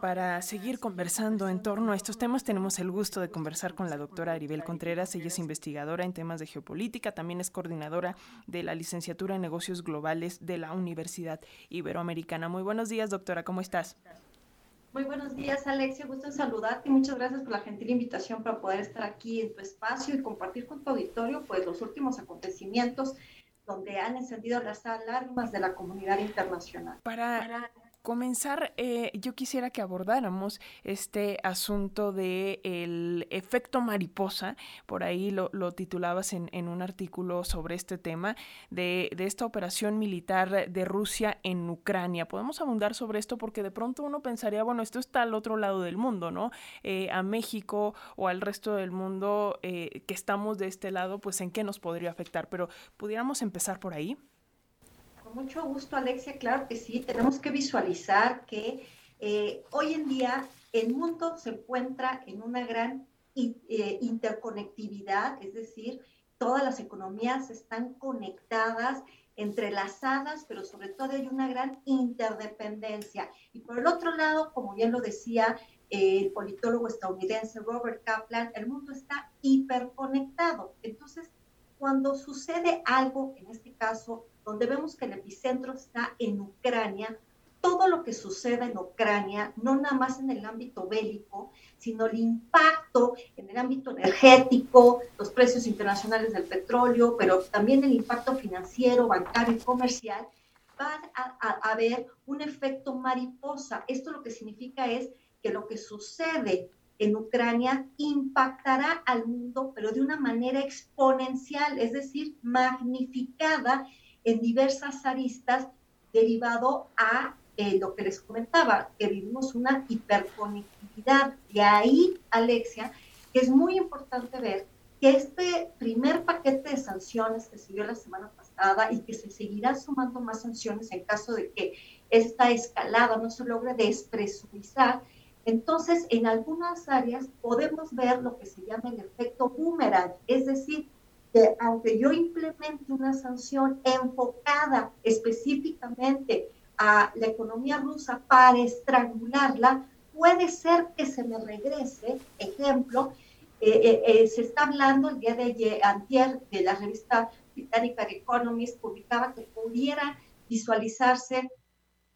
Para seguir conversando en torno a estos temas, tenemos el gusto de conversar con la doctora Aribel Contreras. Ella es investigadora en temas de geopolítica, también es coordinadora de la licenciatura en negocios globales de la Universidad Iberoamericana. Muy buenos días, doctora, ¿cómo estás? Muy buenos días, Alexia. Gusto en saludarte y muchas gracias por la gentil invitación para poder estar aquí en tu espacio y compartir con tu auditorio pues, los últimos acontecimientos donde han encendido las alarmas de la comunidad internacional. Para comenzar, eh, yo quisiera que abordáramos este asunto de el efecto mariposa, por ahí lo, titulabas en, un artículo sobre este tema, de, esta operación militar de Rusia en Ucrania. Podemos abundar sobre esto porque de pronto uno pensaría, bueno, esto está al otro lado del mundo, ¿no? Eh, a México o al resto del mundo eh, que estamos de este lado, pues en qué nos podría afectar, pero pudiéramos empezar por ahí mucho gusto, Alexia. Claro que sí, tenemos que visualizar que eh, hoy en día el mundo se encuentra en una gran eh, interconectividad, es decir, todas las economías están conectadas, entrelazadas, pero sobre todo hay una gran interdependencia. Y por el otro lado, como bien lo decía eh, el politólogo estadounidense Robert Kaplan, el mundo está hiperconectado. Entonces, cuando sucede algo, en este caso donde vemos que el epicentro está en Ucrania, todo lo que suceda en Ucrania, no nada más en el ámbito bélico, sino el impacto en el ámbito energético, los precios internacionales del petróleo, pero también el impacto financiero, bancario y comercial, va a, haber un efecto mariposa. Esto lo que significa es que lo que sucede en Ucrania impactará al mundo, pero de una manera exponencial, es decir, magnificada en diversas aristas derivado a eh, lo que les comentaba, que vivimos una hiperconectividad. De ahí, Alexia, que es muy importante ver que este primer paquete de sanciones que se dio la semana pasada y que se seguirá sumando más sanciones en caso de que esta escalada no se logre despresurizar, entonces en algunas áreas podemos ver lo que se llama el efecto boomerang, es decir, que aunque yo implemente una sanción enfocada específicamente a la economía rusa para estrangularla, puede ser que se me regrese, ejemplo, eh, eh, eh, se está hablando el día de antier de la revista británica The Economist publicaba que pudiera visualizarse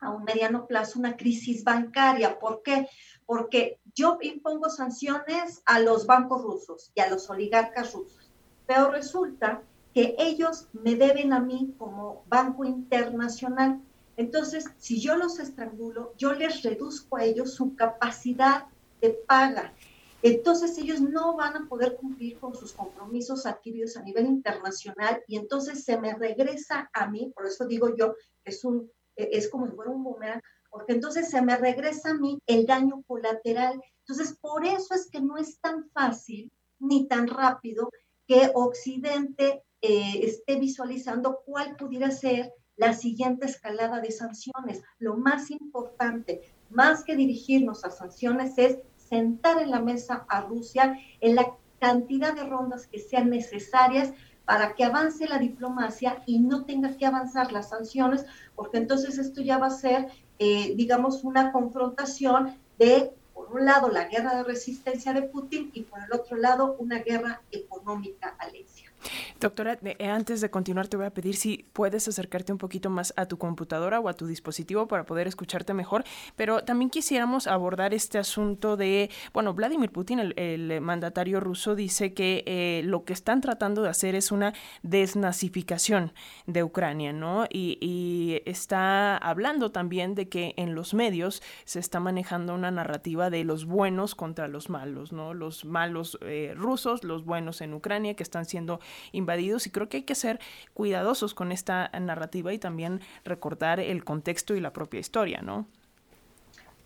a un mediano plazo una crisis bancaria. ¿Por qué? Porque yo impongo sanciones a los bancos rusos y a los oligarcas rusos pero resulta que ellos me deben a mí como banco internacional. Entonces, si yo los estrangulo, yo les reduzco a ellos su capacidad de paga. Entonces ellos no van a poder cumplir con sus compromisos adquiridos a nivel internacional y entonces se me regresa a mí, por eso digo yo, es, un, es como si fuera un boomerang, porque entonces se me regresa a mí el daño colateral. Entonces, por eso es que no es tan fácil ni tan rápido que Occidente eh, esté visualizando cuál pudiera ser la siguiente escalada de sanciones. Lo más importante, más que dirigirnos a sanciones, es sentar en la mesa a Rusia en la cantidad de rondas que sean necesarias para que avance la diplomacia y no tenga que avanzar las sanciones, porque entonces esto ya va a ser, eh, digamos, una confrontación de por un lado la guerra de resistencia de Putin y por el otro lado una guerra económica, Alexia. Doctora, eh, antes de continuar te voy a pedir si puedes acercarte un poquito más a tu computadora o a tu dispositivo para poder escucharte mejor, pero también quisiéramos abordar este asunto de, bueno, Vladimir Putin, el, mandatario ruso, dice que eh, lo que están tratando de hacer es una desnazificación de Ucrania, ¿no? Y, está hablando también de que en los medios se está manejando una narrativa de los buenos contra los malos, ¿no? Los malos eh, rusos, los buenos en Ucrania que están siendo invadidos y creo que hay que ser cuidadosos con esta narrativa y también recordar el contexto y la propia historia, ¿no?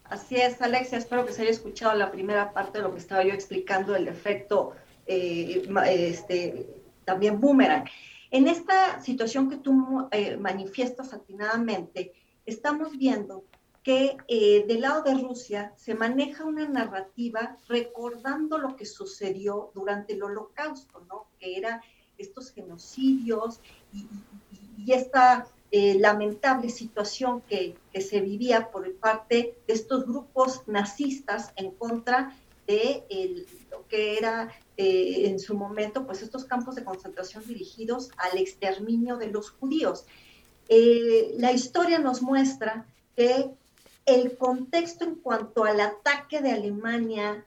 Así es, Alexia, espero que se haya escuchado la primera parte de lo que estaba yo explicando, el efecto eh, este, también boomerang. En esta situación que tú eh, manifiestas atinadamente, estamos viendo que eh, del lado de Rusia se maneja una narrativa recordando lo que sucedió durante el holocausto, ¿no? Que era estos genocidios y, esta eh, lamentable situación que, se vivía por parte de estos grupos nazistas en contra de lo que era eh, en su momento, pues estos campos de concentración dirigidos al exterminio de los judíos. Eh, la historia nos muestra que el contexto en cuanto al ataque de Alemania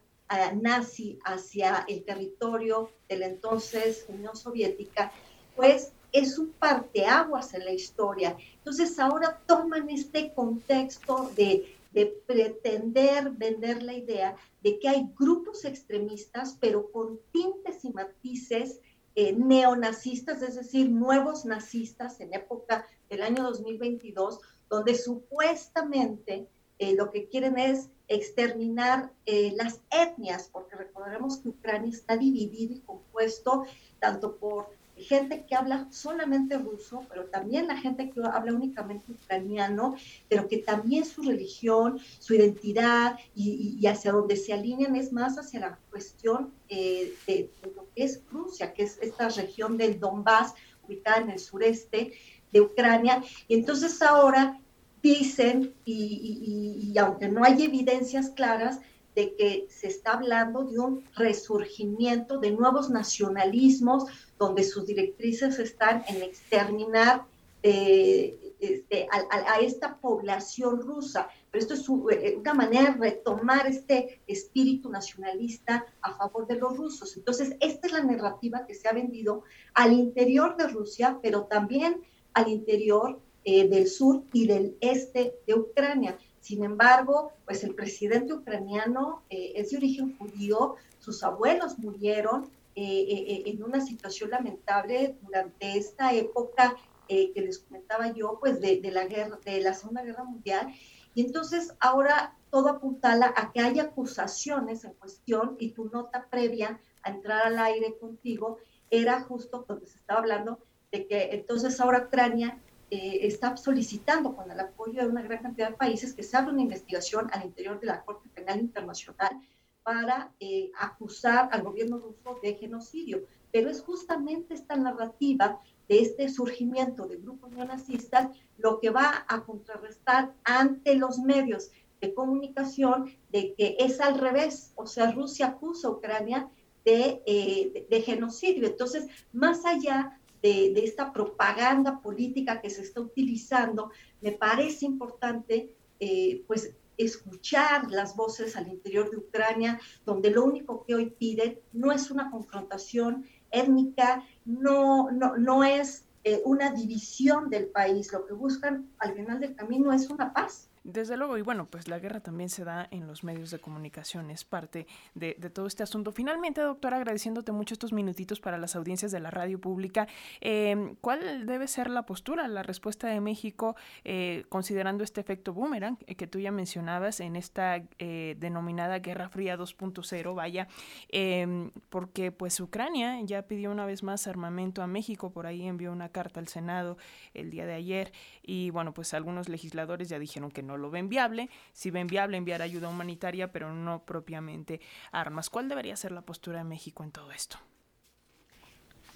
nazi hacia el territorio de la entonces Unión Soviética, pues es un parteaguas en la historia. Entonces ahora toman este contexto de, pretender vender la idea de que hay grupos extremistas, pero con tintes y matices eh, neonazistas, es decir, nuevos nazistas en época del año 2022, donde supuestamente eh, lo que quieren es exterminar eh, las etnias, porque recordaremos que Ucrania está dividido y compuesto tanto por gente que habla solamente ruso, pero también la gente que habla únicamente ucraniano, pero que también su religión, su identidad y, hacia donde se alinean es más hacia la cuestión eh, de, lo que es Rusia, que es esta región del Donbass, ubicada en el sureste de Ucrania. Y entonces ahora dicen, y, aunque no hay evidencias claras, de que se está hablando de un resurgimiento de nuevos nacionalismos, donde sus directrices están en exterminar eh, este, a, esta población rusa. Pero esto es eh, una manera de retomar este espíritu nacionalista a favor de los rusos. Entonces, esta es la narrativa que se ha vendido al interior de Rusia, pero también al interior eh, del sur y del este de Ucrania. Sin embargo, pues el presidente ucraniano es de origen judío, sus abuelos murieron eh, eh, en una situación lamentable durante esta época eh, que les comentaba yo, pues de, la guerra, de la Segunda Guerra Mundial. Y entonces ahora todo apuntala a que hay acusaciones en cuestión y tu nota previa a entrar al aire contigo era justo donde se estaba hablando de que entonces ahora Ucrania está solicitando con el apoyo de una gran cantidad de países que se abra una investigación al interior de la Corte Penal Internacional para eh, acusar al gobierno ruso de genocidio. Pero es justamente esta narrativa de este surgimiento de grupos neonazistas lo que va a contrarrestar ante los medios de comunicación de que es al revés, o sea, Rusia acusa a Ucrania de, eh, de, genocidio. Entonces, más allá de, esta propaganda política que se está utilizando, me parece importante eh, pues escuchar las voces al interior de Ucrania, donde lo único que hoy piden no es una confrontación étnica, no, no, no es eh, una división del país, lo que buscan al final del camino es una paz. Desde luego, y bueno, pues la guerra también se da en los medios de comunicación, es parte de, todo este asunto. Finalmente, doctora, agradeciéndote mucho estos minutitos para las audiencias de la radio pública, eh, ¿cuál debe ser la postura, la respuesta de México, eh, considerando este efecto boomerang eh, que tú ya mencionabas en esta denominada Guerra Fría 2.0, vaya, em, porque pues Ucrania ya pidió una vez más armamento a México, por ahí envió una carta al Senado el día de ayer, y bueno, pues algunos legisladores ya dijeron que no no lo ven viable, si ven viable enviar ayuda humanitaria, pero no propiamente armas. ¿Cuál debería ser la postura de México en todo esto?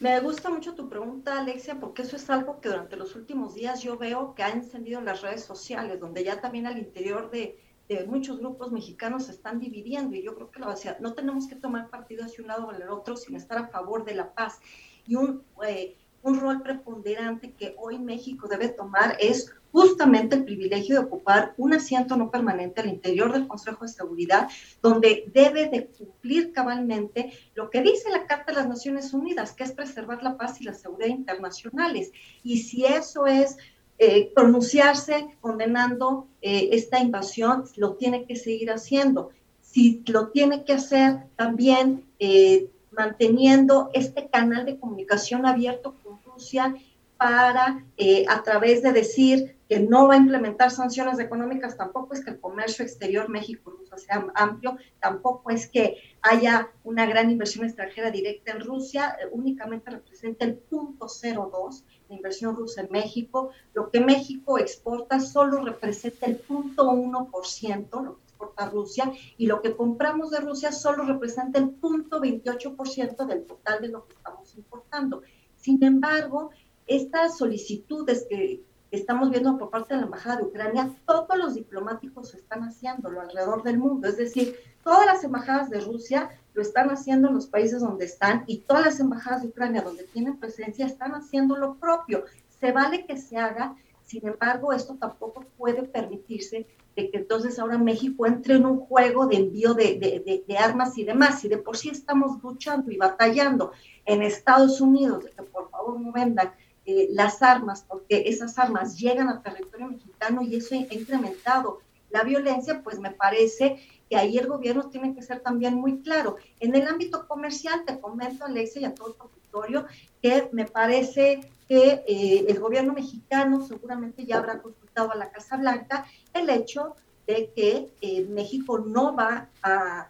Me gusta mucho tu pregunta, Alexia, porque eso es algo que durante los últimos días yo veo que ha encendido las redes sociales, donde ya también al interior de, muchos grupos mexicanos se están dividiendo y yo creo que no tenemos que tomar partido hacia un lado o el otro, sin estar a favor de la paz. Y un, eh, un rol preponderante que hoy México debe tomar es justamente el privilegio de ocupar un asiento no permanente al interior del Consejo de Seguridad, donde debe de cumplir cabalmente lo que dice la Carta de las Naciones Unidas, que es preservar la paz y la seguridad internacionales. Y si eso es eh, pronunciarse condenando eh, esta invasión, lo tiene que seguir haciendo. Si lo tiene que hacer también eh, manteniendo este canal de comunicación abierto Rusia para, a través de decir que no va a implementar sanciones económicas, tampoco es que el comercio exterior México-Rusia sea amplio, tampoco es que haya una gran inversión extranjera directa en Rusia, eh, únicamente representa el punto 02 de inversión rusa en México. Lo que México exporta solo representa el punto 1%, lo que exporta Rusia, y lo que compramos de Rusia solo representa el punto 28% del total de lo que estamos importando. Sin embargo, estas solicitudes que estamos viendo por parte de la Embajada de Ucrania, todos los diplomáticos están haciéndolo alrededor del mundo. Es decir, todas las embajadas de Rusia lo están haciendo en los países donde están y todas las embajadas de Ucrania donde tienen presencia están haciendo lo propio. Se vale que se haga, sin embargo, esto tampoco puede permitirse de que entonces ahora México entre en un juego de envío de, de, de, armas y demás. Y de por sí estamos luchando y batallando en Estados Unidos, de que por favor no vendan eh, las armas, porque esas armas llegan al territorio mexicano y eso ha incrementado la violencia, pues me parece que ahí el gobierno tiene que ser también muy claro. En el ámbito comercial, te comento, Alexia, y a todo el auditorio, que me parece que eh, el gobierno mexicano seguramente ya habrá a la Casa Blanca el hecho de que eh, México no va a,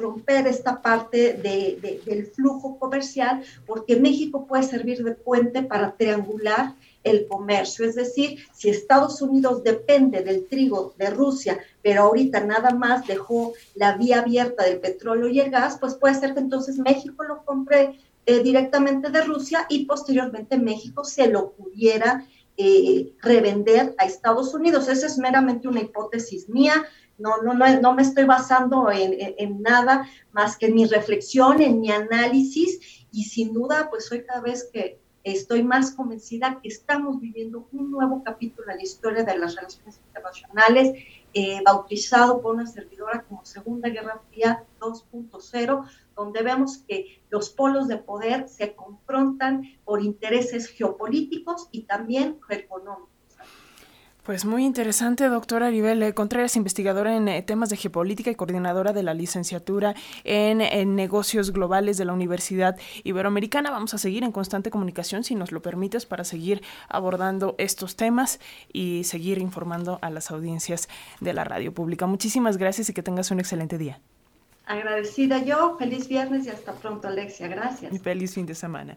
romper esta parte del flujo comercial porque México puede servir de puente para triangular el comercio. Es decir, si Estados Unidos depende del trigo de Rusia, pero ahorita nada más dejó la vía abierta del petróleo y el gas, pues puede ser que entonces México lo compre eh, directamente de Rusia y posteriormente México se lo pudiera eh, revender a Estados Unidos. Esa es meramente una hipótesis mía. No, no, no, no me estoy basando en, en, nada más que en mi reflexión, en mi análisis y sin duda, pues hoy cada vez que estoy más convencida que estamos viviendo un nuevo capítulo en la historia de las relaciones internacionales, eh, bautizado por una servidora como Segunda Guerra Fría 2.0, donde vemos que los polos de poder se confrontan por intereses geopolíticos y también económicos. Pues muy interesante, doctora Aribel Contreras, investigadora en eh, temas de geopolítica y coordinadora de la licenciatura en, en, negocios globales de la Universidad Iberoamericana. Vamos a seguir en constante comunicación, si nos lo permites, para seguir abordando estos temas y seguir informando a las audiencias de la radio pública. Muchísimas gracias y que tengas un excelente día. Agradecida yo, feliz viernes y hasta pronto, Alexia. Gracias. Y feliz fin de semana.